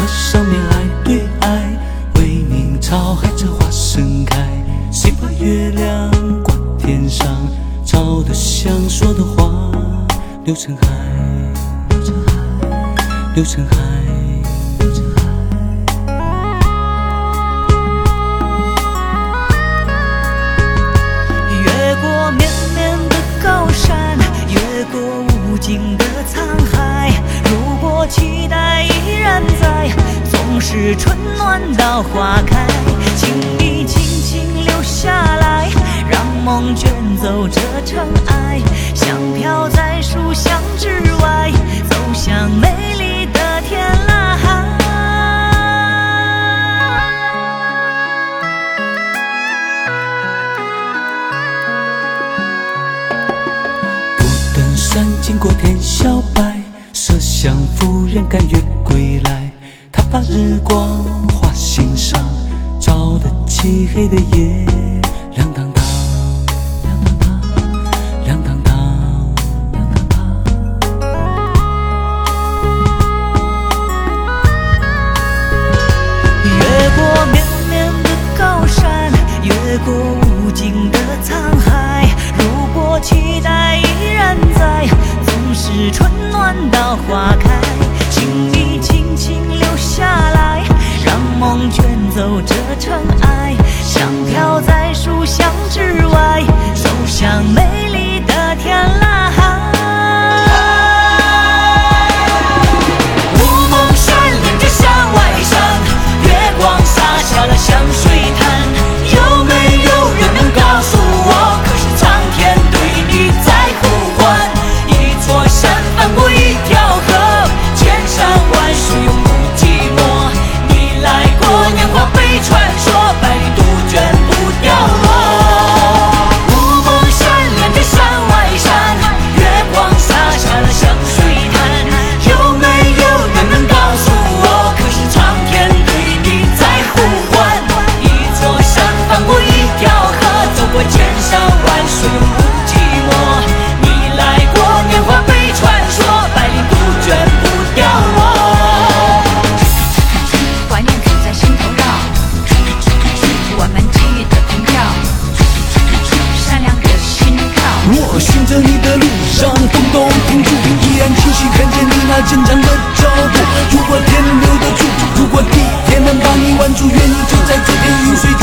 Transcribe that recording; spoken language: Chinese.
河上面爱对爱，为民草海在花盛开。谁把月亮挂天上？吵得想说的话，流成海，流成海，流成海。是春暖到花开。请你轻轻留下来，让梦卷走这尘埃，香飘在书香之外，走向美丽的天籁。不等山经过天晓白，麝香夫人甘愿。日光。着你的路上，动动停住，依然清晰看见你那坚强的脚步。如果天留得住，如果地也能把你挽住，愿你就在这片云水。